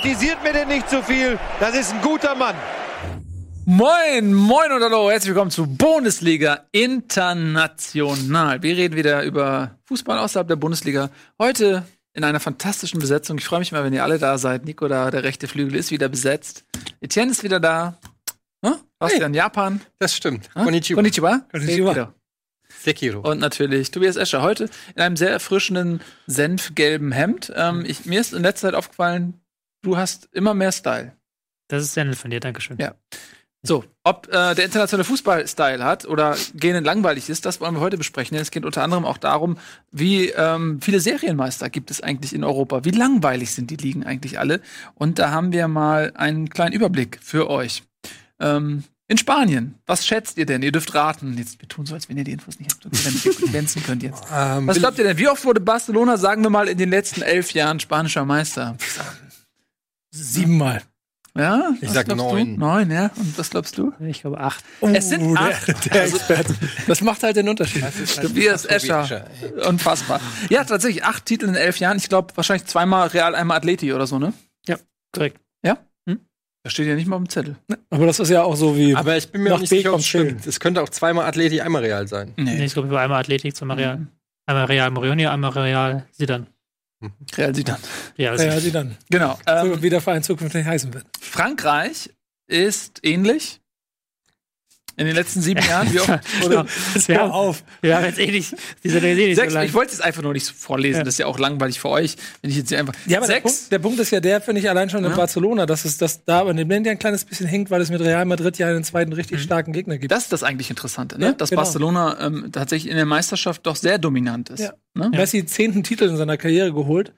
Kritisiert mir denn nicht zu viel. Das ist ein guter Mann. Moin, moin und hallo, herzlich willkommen zu Bundesliga International. Wir reden wieder über Fußball außerhalb der Bundesliga. Heute in einer fantastischen Besetzung. Ich freue mich mal, wenn ihr alle da seid. Nico da, der rechte Flügel ist wieder besetzt. Etienne ist wieder da. Hm? Warst Hey. du in Japan? Das stimmt. Hm? Konnichiwa. Konnichiwa. Konnichiwa. Sekiro. Sekiro. Und natürlich Tobias Escher. Heute in einem sehr erfrischenden, senfgelben Hemd. Ähm, ich, mir ist in letzter Zeit aufgefallen, du hast immer mehr Style. Das ist sehr nett von dir, Dankeschön. Ja. So, ob äh, der internationale Fußball-Style hat oder gähnend langweilig ist, das wollen wir heute besprechen. Denn es geht unter anderem auch darum, wie ähm, viele Serienmeister gibt es eigentlich in Europa? Wie langweilig sind die Ligen eigentlich alle? Und da haben wir mal einen kleinen Überblick für euch. Ähm, in Spanien, was schätzt ihr denn? Ihr dürft raten. Jetzt, wir tun so, als wenn ihr die Infos nicht habt und damit ihr glänzen könnt jetzt. Ähm, Was glaubt ihr denn? Wie oft wurde Barcelona, sagen wir mal, in den letzten elf Jahren spanischer Meister? Siebenmal. Ja? Ich sag glaubst du? neun. Neun, ja. Und was glaubst du? Ich glaube acht. Es sind Oh, der, acht. der Experte. Das macht halt den Unterschied. Tobias Escher. Unfassbar. Ja, tatsächlich acht Titel in elf Jahren. Ich glaube, wahrscheinlich zweimal Real, einmal Atleti oder so, ne? Korrekt. Das steht ja nicht mal auf dem Zettel. Aber das ist ja auch so wie. Aber ich bin mir nicht sicher, ob es stimmt. Es könnte auch zweimal Athleti, einmal Real sein. nee, ich glaube, über einmal Athletik, zweimal Real. Mhm. Einmal Real Morioni, einmal Real Sidan. Real dann. Real Ja, Sidan. sie dann. Genau. Ähm, So, wie der Verein zukünftig heißen wird. Frankreich ist ähnlich. In den letzten sieben Jahren. Wie oft Oder, wir, Hör auf. wir haben jetzt eh nicht, die sind eh nicht so Sechs, lang. ich wollte es einfach nur nicht vorlesen, Ja. das ist ja auch langweilig für euch, wenn ich jetzt hier einfach. Ja, aber der Sechs? Punkt, der Punkt ist ja der, finde ich, allein schon in Ja. Barcelona, dass es das da an dem Land ja ein kleines bisschen hängt, weil es mit Real Madrid ja einen zweiten richtig starken Gegner gibt. Das ist das eigentlich Interessante, ne? Ja, dass genau. Barcelona ähm, tatsächlich in der Meisterschaft doch sehr dominant ist. Ja. Ne? Messi zehnten Titel in seiner Karriere geholt.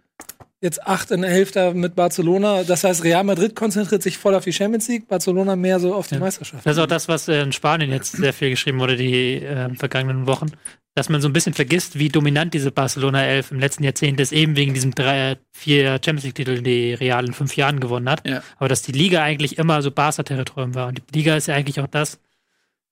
Jetzt acht in der Hälfte mit Barcelona. Das heißt, Real Madrid konzentriert sich voll auf die Champions League, Barcelona mehr so auf die Ja. Meisterschaft. Das ist auch das, was äh, in Spanien jetzt sehr viel geschrieben wurde, die äh, vergangenen Wochen. Dass man so ein bisschen vergisst, wie dominant diese Barcelona 11 im letzten Jahrzehnt ist, eben wegen diesem drei, vier Champions League-Titel, die Real in fünf Jahren gewonnen hat. Ja. Aber dass die Liga eigentlich immer so Barca-Territorium war. Und die Liga ist ja eigentlich auch das,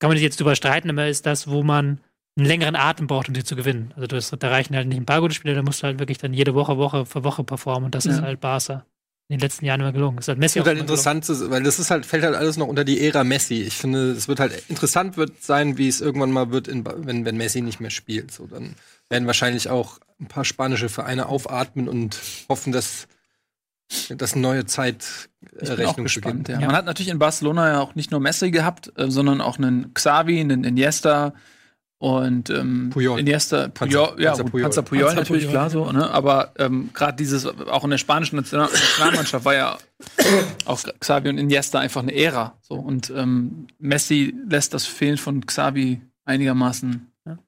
kann man sich jetzt drüber streiten, aber ist das, wo man einen längeren Atem braucht, um sie zu gewinnen. Also das, da reichen halt nicht ein paar gute Spiele, da musst du halt wirklich dann jede Woche, Woche für Woche performen. Und das Ja. ist halt Barca. In den letzten Jahren immer gelungen. Das ist halt Messi Es auch wird halt immer gelungen. interessant, zu- weil das ist halt, fällt halt alles noch unter die Ära Messi. Ich finde, es wird halt interessant wird sein, wie es irgendwann mal wird, in, wenn, wenn Messi nicht mehr spielt. So, dann werden wahrscheinlich auch ein paar spanische Vereine aufatmen und hoffen, dass das eine neue Zeit äh, Ich bin auch gespannt. Ja. Man hat natürlich in Barcelona ja auch nicht nur Messi gehabt, äh, sondern auch einen Xavi, einen Iniesta und ähm, Puyol. Iniesta, Panzer- Puyol, ja, Panzer Puyol. Panzer Puyol Panzer natürlich Puyol, klar so, ne? Aber ähm, gerade dieses auch in der spanischen National- Nationalmannschaft war ja auch Xavi und Iniesta einfach eine Ära. So und ähm, Messi lässt das Fehlen von Xavi einigermaßen Ja.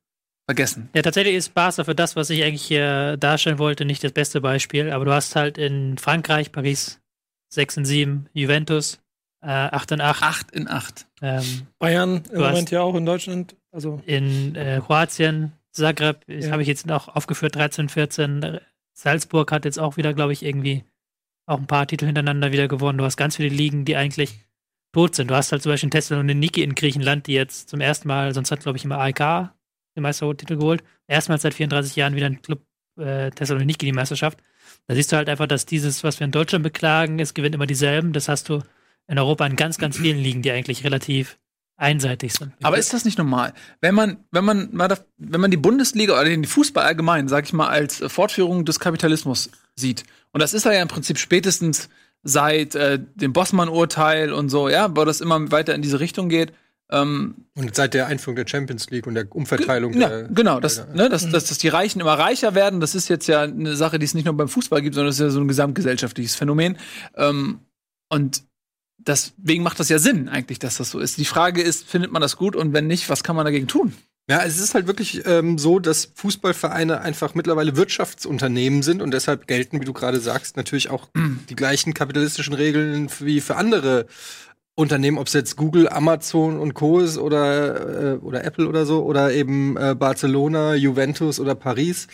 vergessen. Ja, tatsächlich ist Barca für das, was ich eigentlich hier darstellen wollte, nicht das beste Beispiel. Aber du hast halt in Frankreich, Paris 6 und 7, Juventus äh, 8 und 8, Acht in acht. ähm, Bayern im Moment ja auch in Deutschland. Also in äh, Kroatien, Zagreb, Ja. habe ich jetzt noch aufgeführt, 13, 14. Salzburg hat jetzt auch wieder, glaube ich, irgendwie auch ein paar Titel hintereinander wieder gewonnen. Du hast ganz viele Ligen, die eigentlich tot sind. Du hast halt zum Beispiel Thessaloniki in Griechenland, die jetzt zum ersten Mal, sonst hat, glaube ich, immer AEK den Meistertitel geholt. Erstmals seit 34 Jahren wieder ein Club äh, Thessaloniki die Meisterschaft. Da siehst du halt einfach, dass dieses, was wir in Deutschland beklagen, es gewinnt immer dieselben. Das hast du in Europa in ganz, ganz vielen Ligen, die eigentlich relativ einseitig sind. Aber ist das nicht normal? Wenn man, wenn man mal, da- wenn man die Bundesliga oder den Fußball allgemein, sag ich mal, als äh, Fortführung des Kapitalismus sieht, und das ist er ja im Prinzip spätestens seit äh, dem Bossmann-Urteil und so, ja, wo das immer weiter in diese Richtung geht. Ähm, Und seit der Einführung der Champions League und der Umverteilung ja, der, genau, dass, der- ne, dass, dass, dass die Reichen immer reicher werden, das ist jetzt ja eine Sache, die es nicht nur beim Fußball gibt, sondern das ist ja so ein gesamtgesellschaftliches Phänomen. Ähm, und deswegen macht das ja Sinn eigentlich, dass das so ist. Die Frage ist, findet man das gut und wenn nicht, was kann man dagegen tun? Ja, es ist halt wirklich ähm, so, dass Fußballvereine einfach mittlerweile Wirtschaftsunternehmen sind und deshalb gelten, wie du gerade sagst, natürlich auch die gleichen kapitalistischen Regeln wie für andere Unternehmen, ob es jetzt Google, Amazon und Co. ist oder, äh, oder Apple oder so, oder eben äh, Barcelona, Juventus oder Paris.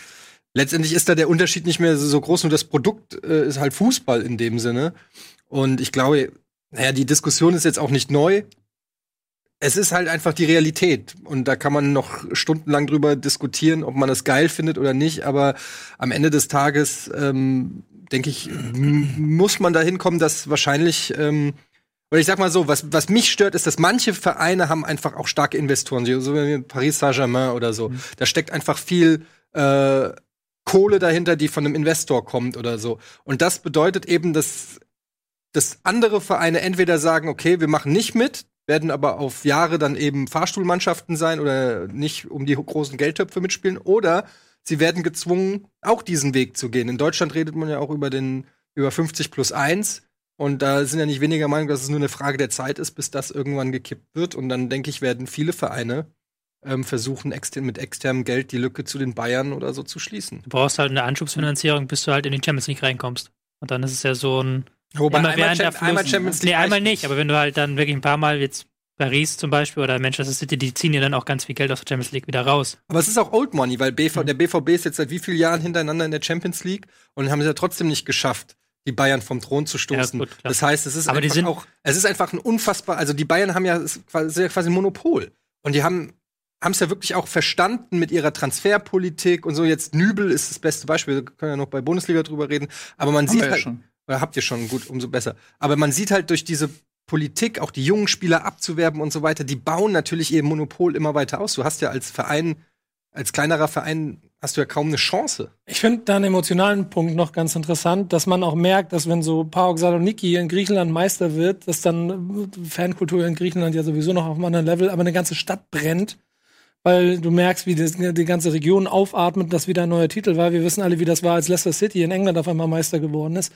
Letztendlich ist da der Unterschied nicht mehr so groß, nur das Produkt äh, ist halt Fußball in dem Sinne. Und ich glaube, naja, die Diskussion ist jetzt auch nicht neu. Es ist halt einfach die Realität. Und da kann man noch stundenlang drüber diskutieren, ob man das geil findet oder nicht. Aber am Ende des Tages ähm, denke ich, muss man dahin kommen, dass wahrscheinlich, ähm, oder ich sag mal so, was, was mich stört, ist, dass manche Vereine haben einfach auch starke Investoren, so wie Paris Saint-Germain oder so. Da steckt einfach viel äh, Kohle dahinter, die von einem Investor kommt oder so. Und das bedeutet eben, dass, dass andere Vereine entweder sagen, okay, wir machen nicht mit, werden aber auf Jahre dann eben Fahrstuhlmannschaften sein oder nicht um die großen Geldtöpfe mitspielen, oder sie werden gezwungen, auch diesen Weg zu gehen. In Deutschland redet man ja auch über den über 50 plus 1. Und da sind ja nicht weniger Meinung, dass es nur eine Frage der Zeit ist, bis das irgendwann gekippt wird. Und dann denke ich, werden viele Vereine ähm, versuchen, extern, mit externem Geld die Lücke zu den Bayern oder so zu schließen. Du brauchst halt eine Anschubsfinanzierung, bis du halt in die Champions League reinkommst. Und dann ist es ja so ein Wobei einmal, währender Cham einmal Fluss- Champions League Nee, einmal nicht, aber wenn du halt dann wirklich ein paar Mal jetzt Paris zum Beispiel oder Manchester City, die ziehen ja dann auch ganz viel Geld aus der Champions League wieder raus. Aber es ist auch Old Money, weil BV, der BVB ist jetzt seit wie vielen Jahren hintereinander in der Champions League und haben es ja trotzdem nicht geschafft, die Bayern vom Thron zu stoßen. Ja, gut, das heißt, es ist Aber die einfach sind- auch, es ist einfach ein unfassbar, also die Bayern haben ja quasi, quasi ein Monopol und die haben haben es ja wirklich auch verstanden mit ihrer Transferpolitik und so. Jetzt Nübel ist das beste Beispiel. Wir können ja noch bei Bundesliga drüber reden. Aber man Haben sieht ja halt, schon. Habt ihr schon, gut, umso besser. Aber man sieht halt durch diese Politik, auch die jungen Spieler abzuwerben und so weiter, die bauen natürlich ihr Monopol immer weiter aus. Du hast ja als Verein, als kleinerer Verein, hast du ja kaum eine Chance. Ich finde da einen emotionalen Punkt noch ganz interessant, dass man auch merkt, dass wenn so PAOK Saloniki in Griechenland Meister wird, dass dann Fankultur in Griechenland ja sowieso noch auf einem anderen Level, aber eine ganze Stadt brennt, weil du merkst, wie das, die ganze Region aufatmet, dass wieder ein neuer Titel war. Wir wissen alle, wie das war, als Leicester City in England auf einmal Meister geworden ist.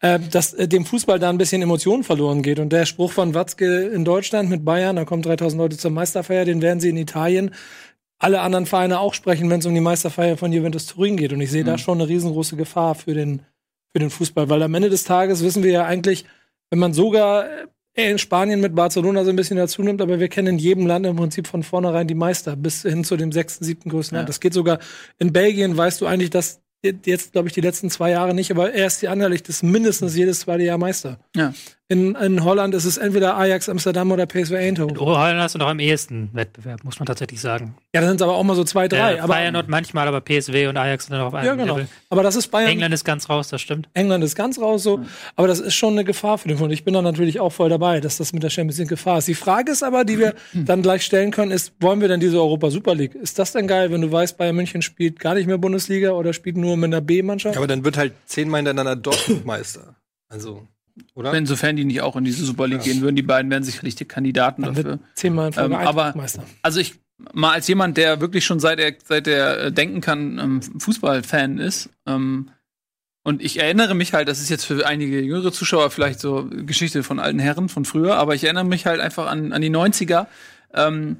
Äh, dass äh, dem Fußball da ein bisschen Emotion verloren geht. Und der Spruch von Watzke in Deutschland mit Bayern, da kommen 3000 Leute zur Meisterfeier, den werden sie in Italien alle anderen Vereine auch sprechen, wenn es um die Meisterfeier von Juventus Turin geht. Und ich sehe da schon eine riesengroße Gefahr für den, für den Fußball, weil am Ende des Tages wissen wir ja eigentlich, wenn man sogar in Spanien mit Barcelona so ein bisschen dazu nimmt, aber wir kennen in jedem Land im Prinzip von vornherein die Meister bis hin zu dem sechsten, siebten größten Ja. Land. Das geht sogar in Belgien, weißt du eigentlich, dass jetzt, glaube ich, die letzten zwei Jahre nicht, aber erst die Anderlicht ist mindestens jedes zweite Jahr Meister. Ja. In, in Holland ist es entweder Ajax Amsterdam oder PSV Eindhoven. In Holland hast du noch am ehesten Wettbewerb, muss man tatsächlich sagen. Ja, da sind es aber auch mal so zwei, drei. Äh, aber, Feyenoord manchmal, aber PSW und Ajax sind dann auf einem ja, genau. Level. Aber das ist Bayern. England ist ganz raus, das stimmt. England ist ganz raus so, aber das ist schon eine Gefahr für den Fund. Ich bin da natürlich auch voll dabei, dass das mit der Champions League Gefahr ist. Die Frage ist aber, die wir dann gleich stellen können, ist, wollen wir denn diese Europa Super League? Ist das denn geil, wenn du weißt, Bayern München spielt gar nicht mehr Bundesliga oder spielt nur mit einer B-Mannschaft? Aber dann wird halt zehnmal hintereinander Dortmund Meister. Also, oder? Insofern die nicht auch in diese Super League gehen würden, die beiden wären sicherlich die Kandidaten Dann dafür. zehnmal in Folge Ähm, aber-. Also ich mal als jemand, der wirklich schon seit er seit er äh, denken kann, ähm, Fußballfan ist. Ähm, und ich erinnere mich halt, das ist jetzt für einige jüngere Zuschauer vielleicht so Geschichte von alten Herren von früher, aber ich erinnere mich halt einfach an, an die 90er, ähm,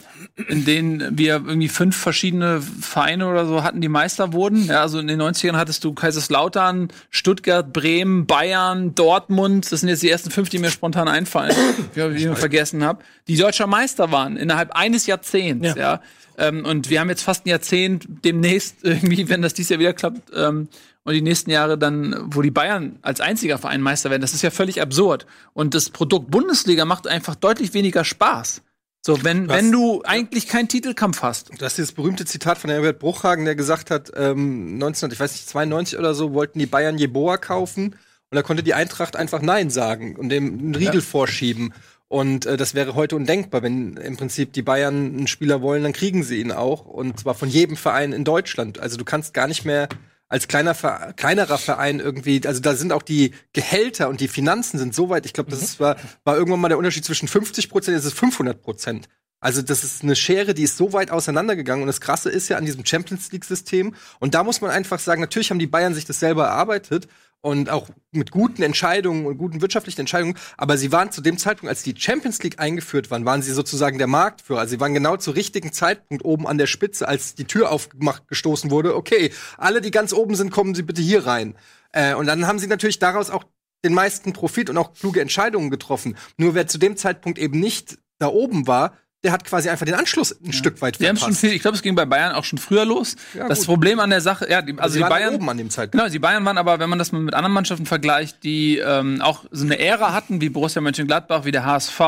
in denen wir irgendwie fünf verschiedene Vereine oder so hatten, die Meister wurden. Ja, also in den 90ern hattest du Kaiserslautern, Stuttgart, Bremen, Bayern, Dortmund. Das sind jetzt die ersten fünf, die mir spontan einfallen, die ich vergessen habe. Die deutscher Meister waren innerhalb eines Jahrzehnts. Ja. Ja. Ähm, und wir haben jetzt fast ein Jahrzehnt demnächst irgendwie, wenn das dieses Jahr wieder klappt, ähm, und die nächsten Jahre dann, wo die Bayern als einziger Verein Meister werden, das ist ja völlig absurd. Und das Produkt Bundesliga macht einfach deutlich weniger Spaß. So, wenn, Was? wenn du eigentlich keinen Titelkampf hast. Das ist dieses berühmte Zitat von Herbert Bruchhagen, der gesagt hat, ähm, 19, ich weiß nicht, 92 oder so, wollten die Bayern Jeboa kaufen und da konnte die Eintracht einfach Nein sagen und dem einen Riegel vorschieben. Und äh, das wäre heute undenkbar, wenn im Prinzip die Bayern einen Spieler wollen, dann kriegen sie ihn auch. Und zwar von jedem Verein in Deutschland. Also du kannst gar nicht mehr als kleiner Ver kleinerer Verein irgendwie, also da sind auch die Gehälter und die Finanzen sind so weit. Ich glaube, das ist, war, war irgendwann mal der Unterschied zwischen 50 Prozent, jetzt ist es 500 Prozent. Also das ist eine Schere, die ist so weit auseinandergegangen. Und das Krasse ist ja an diesem Champions League-System. Und da muss man einfach sagen, natürlich haben die Bayern sich das selber erarbeitet und auch mit guten Entscheidungen und guten wirtschaftlichen Entscheidungen. Aber sie waren zu dem Zeitpunkt, als die Champions League eingeführt waren, waren sie sozusagen der Marktführer. Also sie waren genau zu richtigen Zeitpunkt oben an der Spitze, als die Tür aufgemacht gestoßen wurde. Okay, alle, die ganz oben sind, kommen Sie bitte hier rein. Äh, und dann haben sie natürlich daraus auch den meisten Profit und auch kluge Entscheidungen getroffen. Nur wer zu dem Zeitpunkt eben nicht da oben war, der hat quasi einfach den Anschluss ein Stück weit Wir haben verpasst. schon viel, ich glaube, es ging bei Bayern auch schon früher los. Ja, das gut. Problem an der Sache, ja, die, also, also die Bayern. oben an dem Zeitpunkt. Genau, die Bayern waren aber, wenn man das mal mit anderen Mannschaften vergleicht, die ähm, auch so eine Ära hatten, wie Borussia Mönchengladbach, wie der HSV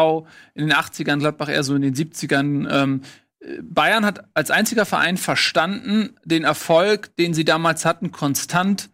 in den 80ern, Gladbach eher so in den 70ern. Ähm, äh, Bayern hat als einziger Verein verstanden, den Erfolg, den sie damals hatten, konstant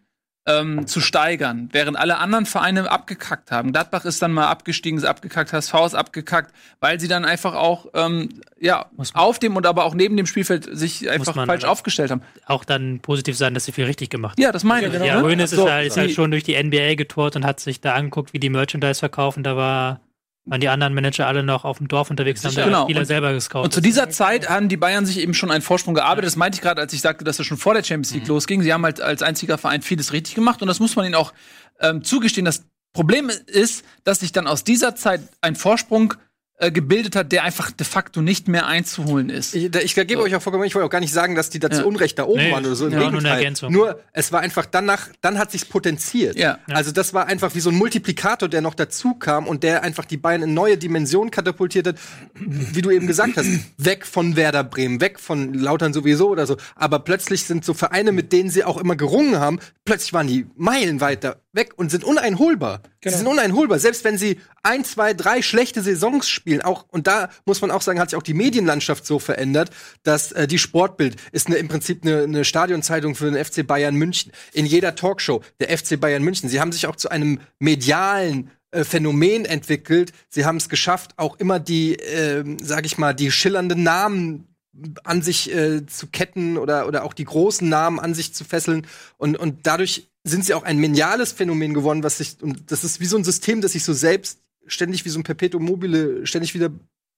ähm, zu steigern, während alle anderen Vereine abgekackt haben. Gladbach ist dann mal abgestiegen, ist abgekackt, HSV ist abgekackt, weil sie dann einfach auch ähm, ja auf dem und aber auch neben dem Spielfeld sich einfach falsch aufgestellt haben. Auch dann positiv sein, dass sie viel richtig gemacht haben. Ja, das meine Ja, ich. genau. Ja, ne? Hoeneß ist, So, halt, ist halt schon durch die NBA getourt und hat sich da angeguckt, wie die Merchandise verkaufen. Da war, waren die anderen Manager alle noch auf dem Dorf unterwegs, haben Genau. Spieler Und- selber gescoutet. Und zu dieser Zeit haben die Bayern sich eben schon einen Vorsprung gearbeitet. Das meinte ich gerade, als ich sagte, dass es schon vor der Champions League losging. Sie haben halt als einziger Verein vieles richtig gemacht und das muss man ihnen auch ähm, zugestehen. Das Problem ist, dass sich dann aus dieser Zeit ein Vorsprung äh, gebildet hat, der einfach de facto nicht mehr einzuholen ist. Ich, ich gebe So. euch auch vollkommen, ich wollte auch gar nicht sagen, dass die da zu Ja. Unrecht da oben Nee, waren oder so. Im ja, nur eine Gegenteil. Ergänzung. Nur, es war einfach danach, dann hat sich's potenziert. Ja. Also das war einfach wie so ein Multiplikator, der noch dazu kam und der einfach die Bayern in neue Dimensionen katapultiert hat. Wie du eben gesagt hast, weg von Werder Bremen, weg von Lautern sowieso oder so. Aber plötzlich sind so Vereine, mit denen sie auch immer gerungen haben, plötzlich waren die Meilen weiter weg und sind uneinholbar. Genau. Sie sind uneinholbar. Selbst wenn sie ein, zwei, drei schlechte Saisons spielen, auch, und da muss man auch sagen, hat sich auch die Medienlandschaft so verändert, dass äh, die Sportbild ist eine, im Prinzip eine, eine Stadionzeitung für den FC Bayern München. In jeder Talkshow der FC Bayern München. Sie haben sich auch zu einem medialen äh, Phänomen entwickelt. Sie haben es geschafft, auch immer die, ähm, sag ich mal, die schillernden Namen an sich äh, zu ketten oder, oder auch die großen Namen an sich zu fesseln. Und, und dadurch sind sie auch ein mediales Phänomen geworden, was sich, und das ist wie so ein System, das sich so selbst ständig wie so ein Perpetuum mobile ständig wieder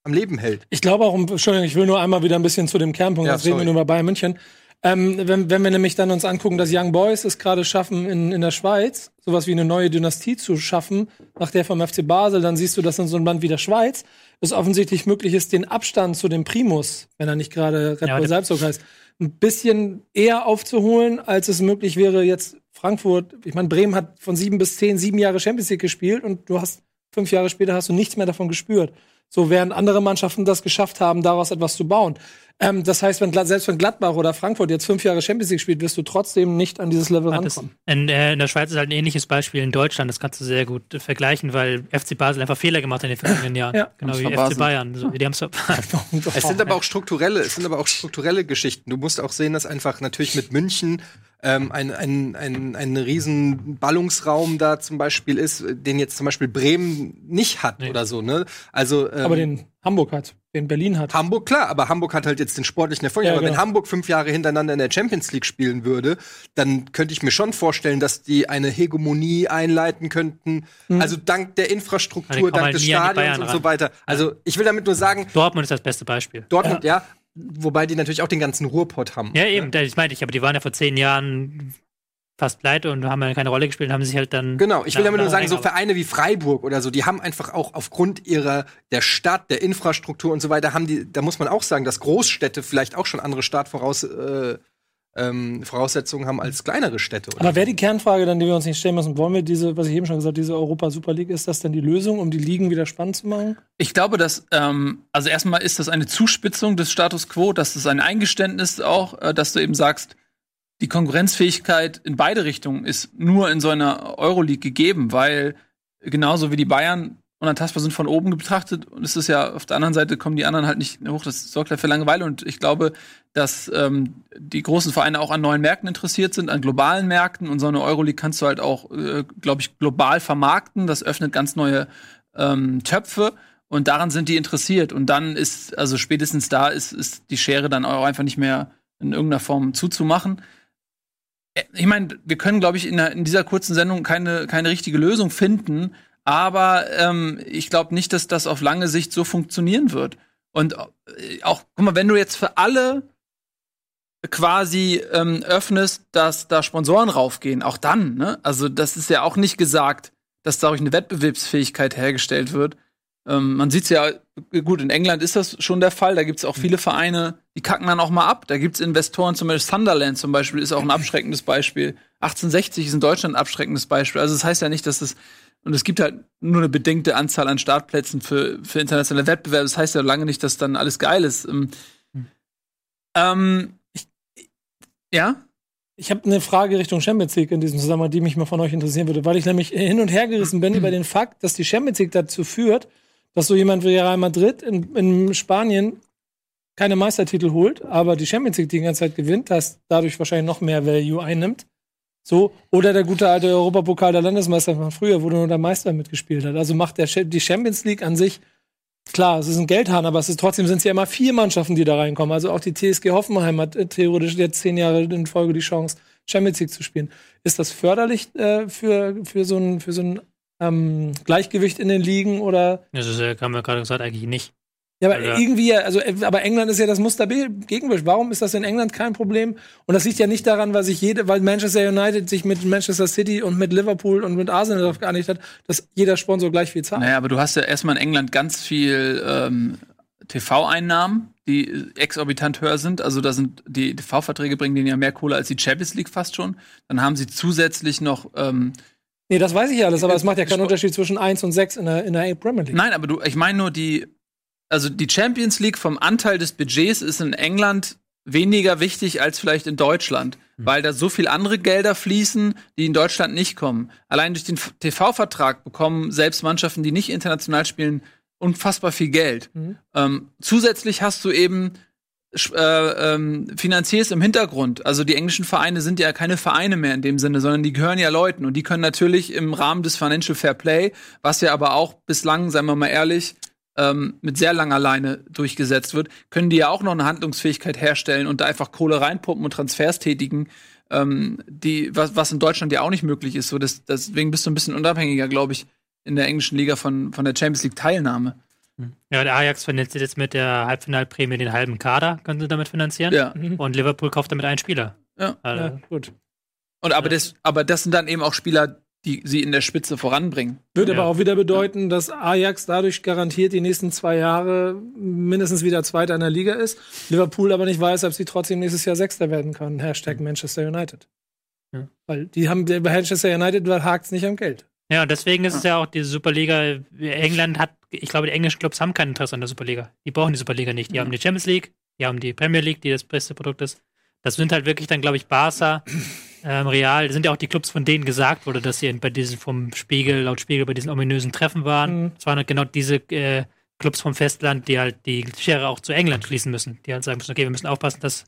am Leben hält. Ich glaube auch, Entschuldigung, ich will nur einmal wieder ein bisschen zu dem Kernpunkt, Ja, jetzt reden wir nur über Bayern München. Ähm, wenn, wenn wir nämlich dann uns angucken, dass Young Boys es gerade schaffen, in, in der Schweiz sowas wie eine neue Dynastie zu schaffen, nach der vom FC Basel, dann siehst du, dass in so einem Land wie der Schweiz es offensichtlich möglich ist, den Abstand zu dem Primus, wenn er nicht gerade Red Ja, Bull der- Salzburg heißt, ein bisschen eher aufzuholen, als es möglich wäre jetzt Frankfurt. Ich meine, Bremen hat von sieben bis zehn sieben Jahre Champions League gespielt und du hast fünf Jahre später hast du nichts mehr davon gespürt. So während andere Mannschaften das geschafft haben, daraus etwas zu bauen. Ähm, das heißt, wenn, selbst wenn Gladbach oder Frankfurt jetzt fünf Jahre Champions League spielt, wirst du trotzdem nicht an dieses Level rankommen. In, äh, in der Schweiz ist halt ein ähnliches Beispiel in Deutschland. Das kannst du sehr gut äh, vergleichen, weil FC Basel einfach Fehler gemacht hat in den vergangenen Jahren. Ja. Genau wie FC. Bayern. So, die haben's. Es sind aber auch strukturelle, es sind aber auch strukturelle Geschichten. Du musst auch sehen, dass einfach natürlich mit München ähm, ein, ein, ein, ein riesen Ballungsraum da zum Beispiel ist, den jetzt zum Beispiel Bremen nicht hat Nee. oder so, ne? Also ähm, Aber den Hamburg hat, den Berlin hat. Hamburg, klar, aber Hamburg hat halt jetzt den sportlichen Erfolg. Ja, aber wenn genau. Hamburg fünf Jahre hintereinander in der Champions League spielen würde, dann könnte ich mir schon vorstellen, dass die eine Hegemonie einleiten könnten. Mhm. Also dank der Ja, Infrastruktur, dank halt des Stadions und so weiter. Also ich will damit nur sagen, Dortmund ist das beste Beispiel. Dortmund, ja. Wobei die natürlich auch den ganzen Ruhrpott haben. Ja, eben, das meinte ich, aber die waren ja vor zehn Jahren fast pleite und haben ja keine Rolle gespielt und haben sich halt dann. Genau, ich will damit nur sagen, so Vereine wie Freiburg oder so, die haben einfach auch aufgrund ihrer der Stadt, der Infrastruktur und so weiter, haben die, da muss man auch sagen, dass Großstädte vielleicht auch schon andere Startvoraus äh, ähm, Voraussetzungen haben als kleinere Städte. Oder? Aber wäre die Kernfrage dann, die wir uns nicht stellen müssen, wollen wir diese, was ich eben schon gesagt, diese Europa Super League, ist das denn die Lösung, um die Ligen wieder spannend zu machen? Ich glaube, dass, ähm, also erstmal ist das eine Zuspitzung des Status quo, das ist ein Eingeständnis auch, äh, dass du eben sagst, die Konkurrenzfähigkeit in beide Richtungen ist nur in so einer Euroleague gegeben, weil genauso wie die Bayern unantastbar sind von oben betrachtet und es ist ja auf der anderen Seite kommen die anderen halt nicht hoch, das sorgt ja für Langeweile und ich glaube, dass ähm, die großen Vereine auch an neuen Märkten interessiert sind, an globalen Märkten und so eine Euroleague kannst du halt auch, äh, glaube ich, global vermarkten, das öffnet ganz neue ähm, Töpfe und daran sind die interessiert. Und dann ist, also spätestens da ist, ist die Schere dann auch einfach nicht mehr in irgendeiner Form zuzumachen. Äh, Ich meine, wir können, glaube ich, in dieser kurzen Sendung keine, keine richtige Lösung finden, aber ähm, ich glaube nicht, dass das auf lange Sicht so funktionieren wird. Und äh, auch, guck mal, wenn du jetzt für alle quasi ähm, öffnest, dass da Sponsoren raufgehen, auch dann, ne? Also das ist ja auch nicht gesagt, dass dadurch eine Wettbewerbsfähigkeit hergestellt wird. Ähm, man sieht's ja, gut, in England ist das schon der Fall, da gibt's auch viele Vereine, die kacken dann auch mal ab. Da gibt's Investoren, zum Beispiel Sunderland zum Beispiel, ist auch ein abschreckendes Beispiel. 1860 ist in Deutschland ein abschreckendes Beispiel. Also das heißt ja nicht, dass es und es gibt halt nur eine bedingte Anzahl an Startplätzen für, für internationale Wettbewerbe. Das heißt ja lange nicht, dass dann alles geil ist. Ähm, ähm, ich, ja? Ich habe eine Frage Richtung Champions League in diesem Zusammenhang, die mich mal von euch interessieren würde, weil ich nämlich hin und her gerissen bin über den Fakt, dass die Champions League dazu führt, dass so jemand wie Real Madrid in, in Spanien keine Meistertitel holt, aber die Champions League die ganze Zeit gewinnt, das dadurch wahrscheinlich noch mehr Value einnimmt. So, oder der gute alte Europapokal der Landesmeister von früher, wo nur der Meister mitgespielt hat. Also macht der, die Champions League an sich, klar, es ist ein Geldhahn, aber es ist trotzdem sind es ja immer vier Mannschaften, die da reinkommen. Also auch die TSG Hoffenheim hat äh, theoretisch jetzt zehn Jahre in Folge die Chance, Champions League zu spielen. Ist das förderlich äh, für, für so ein, für so ein ähm, Gleichgewicht in den Ligen oder Das ist, haben wir gerade gesagt, eigentlich nicht. Ja, aber Ja. irgendwie, also, äh, aber England ist ja das Mustergegenwicht. Warum ist das in England kein Problem? Und das liegt ja nicht daran, weil sich jede, weil Manchester United sich mit Manchester City und mit Liverpool und mit Arsenal darauf geeinigt hat, dass jeder Sponsor gleich viel zahlt. Naja, aber du hast ja erstmal in England ganz viel ähm, TV-Einnahmen, die exorbitant höher sind. Also da sind die TV-Verträge bringen denen ja mehr Kohle als die Champions League fast schon. Dann haben sie zusätzlich noch ähm, Nee, das weiß ich ja alles, aber es macht ja keinen Unterschied zwischen 1 und 6 in der, in der Premier League. Nein, aber du, ich meine nur die, also die Champions League vom Anteil des Budgets ist in England weniger wichtig als vielleicht in Deutschland, weil da so viel andere Gelder fließen, die in Deutschland nicht kommen. Allein durch den TV-Vertrag bekommen selbst Mannschaften, die nicht international spielen, unfassbar viel Geld. Mhm. Ähm, zusätzlich hast du eben äh, ähm, Finanziers im Hintergrund. Also die englischen Vereine sind ja keine Vereine mehr in dem Sinne, sondern die gehören ja Leuten und die können natürlich im Rahmen des Financial Fair Play, was ja aber auch bislang, seien wir mal ehrlich, ähm, mit sehr langer Leine durchgesetzt wird, können die ja auch noch eine Handlungsfähigkeit herstellen und da einfach Kohle reinpumpen und Transfers tätigen, ähm, die, was, was in Deutschland ja auch nicht möglich ist. So, das, deswegen bist du ein bisschen unabhängiger, glaube ich, in der englischen Liga von, von der Champions League Teilnahme. Ja, der Ajax finanziert jetzt mit der Halbfinalprämie den halben Kader, können sie damit finanzieren. Ja. Und Liverpool kauft damit einen Spieler. Ja. Also, Ja, gut. Und aber das, aber das sind dann eben auch Spieler, die sie in der Spitze voranbringen. Würde Ja. aber auch wieder bedeuten, dass Ajax dadurch garantiert die nächsten zwei Jahre mindestens wieder Zweiter in der Liga ist. Liverpool aber nicht weiß, ob sie trotzdem nächstes Jahr Sechster werden können. Hashtag Manchester United. Ja. Weil die haben, bei Manchester United hakt es nicht am Geld. Ja, und deswegen ist es ja auch die Superliga. England hat, ich glaube, die englischen Clubs haben kein Interesse an der Superliga. Die brauchen die Superliga nicht. Die haben die Champions League, die haben die Premier League, die das beste Produkt ist. Das sind halt wirklich dann, glaube ich, Barca, ähm, Real. Das sind ja auch die Clubs, von denen gesagt wurde, dass sie bei diesen vom Spiegel, laut Spiegel, bei diesen ominösen Treffen waren. Mhm. Es waren halt genau diese äh, Clubs vom Festland, die halt die Schere auch zu England schließen müssen. Die halt sagen müssen, okay, wir müssen aufpassen, dass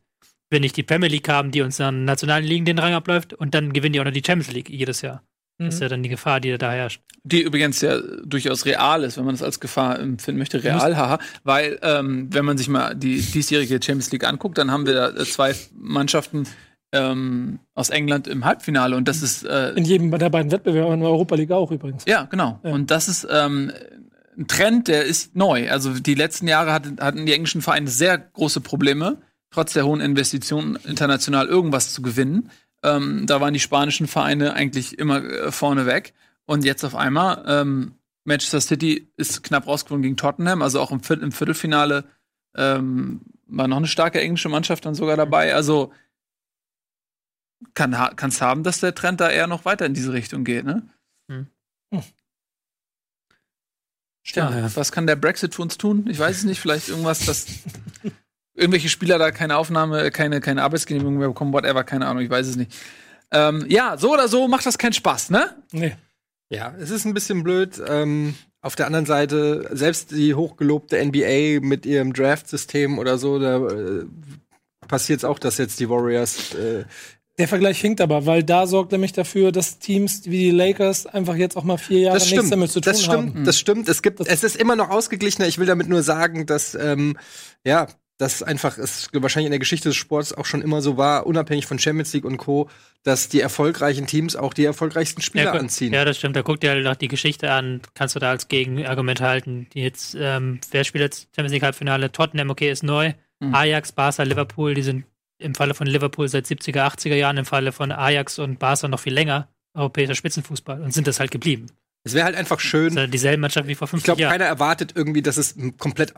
wir nicht die Premier League haben, die uns dann nationalen Ligen den Rang abläuft und dann gewinnen die auch noch die Champions League jedes Jahr. Das ist Mhm. ja dann die Gefahr, die da herrscht. Die übrigens ja durchaus real ist, wenn man das als Gefahr empfinden möchte, real, haha. Weil, ähm, wenn man sich mal die diesjährige Champions League anguckt, dann haben wir da äh, zwei Mannschaften ähm, aus England im Halbfinale und das ist äh, In jedem der beiden Wettbewerbe, in der Europa League auch übrigens. ja genau. Ja. Und das ist ähm, ein Trend, der ist neu. Also die letzten Jahre hatten, hatten die englischen Vereine sehr große Probleme, trotz der hohen Investitionen international irgendwas zu gewinnen. Ähm, da waren die spanischen Vereine eigentlich immer äh, vorne weg. Und jetzt auf einmal, ähm, Manchester City ist knapp rausgekommen gegen Tottenham, also auch im, Viert im Viertelfinale ähm, war noch eine starke englische Mannschaft dann sogar dabei. Also kann es haben, dass der Trend da eher noch weiter in diese Richtung geht, ne? Hm. Hm. Tja, was kann der Brexit für uns tun? Ich weiß es nicht. Vielleicht irgendwas, dass irgendwelche Spieler da keine Aufnahme, keine, keine Arbeitsgenehmigung mehr bekommen, whatever, keine Ahnung, ich weiß es nicht. Ähm, ja, so oder so macht das keinen Spaß, ne? Nee. Ja, es ist ein bisschen blöd. Ähm, auf der anderen Seite, selbst die hochgelobte NBA mit ihrem Draft-System oder so, da äh, passiert es auch, dass jetzt die Warriors äh, Der Vergleich hinkt aber, weil da sorgt nämlich dafür, dass Teams wie die Lakers einfach jetzt auch mal vier Jahre das nichts stimmt, damit zu tun das stimmt, haben. das stimmt. Es gibt, Das- es ist immer noch ausgeglichener. Ich will damit nur sagen, dass ähm, ja, das einfach es wahrscheinlich in der Geschichte des Sports auch schon immer so war, unabhängig von Champions League und Co, dass die erfolgreichen Teams auch die erfolgreichsten Spieler ja, anziehen. Ja, das stimmt. Da guckt dir halt auch die Geschichte an. Kannst du da als Gegenargument halten. Die jetzt, ähm, wer spielt jetzt Champions League Halbfinale? Tottenham, okay, ist neu. Mhm. Ajax, Barca, Liverpool, die sind im Falle von Liverpool seit 70er, 80er Jahren, im Falle von Ajax und Barca noch viel länger europäischer Spitzenfußball und sind das halt geblieben. Es wäre halt einfach schön. Ist dieselbe Mannschaft wie vor Ich 50 glaube, Jahren. keiner erwartet irgendwie, dass es komplett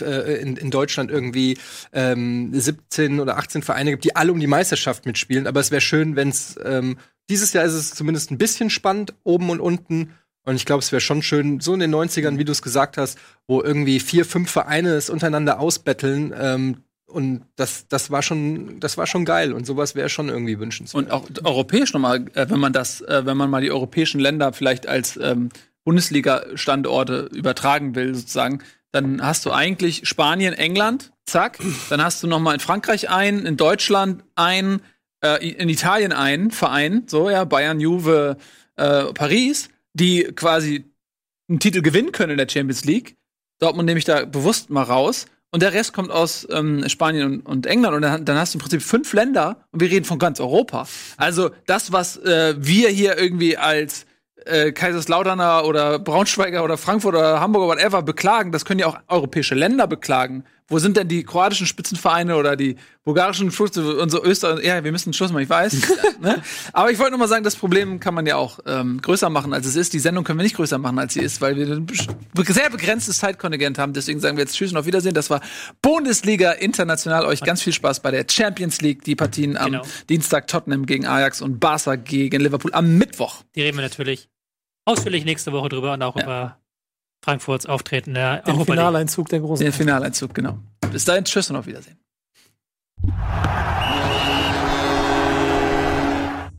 äh, in, in Deutschland irgendwie ähm, 17 oder 18 Vereine gibt, die alle um die Meisterschaft mitspielen. Aber es wäre schön, wenn es ähm, dieses Jahr ist es zumindest ein bisschen spannend, oben und unten. Und ich glaube, es wäre schon schön, so in den 90ern, wie du es gesagt hast, wo irgendwie vier, fünf Vereine es untereinander ausbetteln. Ähm, und das, das war schon, das war schon geil. Und sowas wäre schon irgendwie wünschenswert. Und auch europäisch nochmal, äh, wenn man das, äh, wenn man mal die europäischen Länder vielleicht als ähm, Bundesliga-Standorte übertragen will, sozusagen, dann hast du eigentlich Spanien, England, zack, dann hast du noch mal in Frankreich einen, in Deutschland einen, äh, in Italien ein Verein, so ja, Bayern, Juve, äh, Paris, die quasi einen Titel gewinnen können in der Champions League. Dortmund nehme ich da bewusst mal raus. Und der Rest kommt aus ähm, Spanien und, und England. Und dann, dann hast du im Prinzip fünf Länder und wir reden von ganz Europa. Also das, was äh, wir hier irgendwie als äh, Kaiserslauterner oder Braunschweiger oder Frankfurt oder Hamburg oder whatever beklagen, das können ja auch europäische Länder beklagen. Wo sind denn die kroatischen Spitzenvereine oder die bulgarischen Fuß und so Österreich? Ja, wir müssen Schluss machen, ich weiß. ne? Aber ich wollte nur mal sagen, das Problem kann man ja auch ähm, größer machen, als es ist. Die Sendung können wir nicht größer machen, als sie ist, weil wir ein sehr begrenztes Zeitkontingent haben. Deswegen sagen wir jetzt Tschüss und auf Wiedersehen. Das war Bundesliga International. Euch ganz viel Spaß bei der Champions League. Die Partien am Genau. Dienstag Tottenham gegen Ajax und Barca gegen Liverpool am Mittwoch. Die reden wir natürlich ausführlich nächste Woche drüber und auch über Frankfurts Auftreten. Der Den Europa Finaleinzug der großen. Den Finaleinzug, genau. Bis dahin, tschüss und auf Wiedersehen.